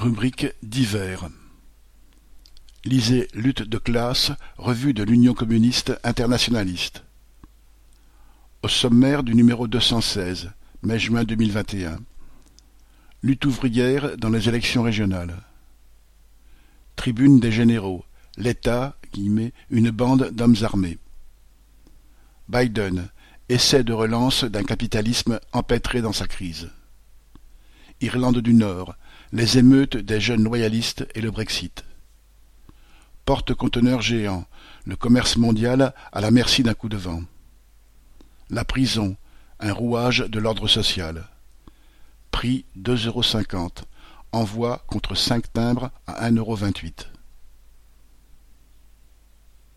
Rubrique divers. Lisez Lutte de classe, revue de l'Union communiste internationaliste. Au sommaire du numéro deux cent seize, mai-juin deux mille vingt et un. Lutte ouvrière dans les élections régionales. Tribune des généraux. L'État, une bande d'hommes armés. Biden. Essai de relance d'un capitalisme empêtré dans sa crise. Irlande du Nord. Les émeutes des jeunes loyalistes et le Brexit. Porte-conteneurs géant. Le commerce mondial à la merci d'un coup de vent. La prison. Un rouage de l'ordre social. Prix deux euros cinquante. Envoi contre cinq timbres à un euro vingt-huit.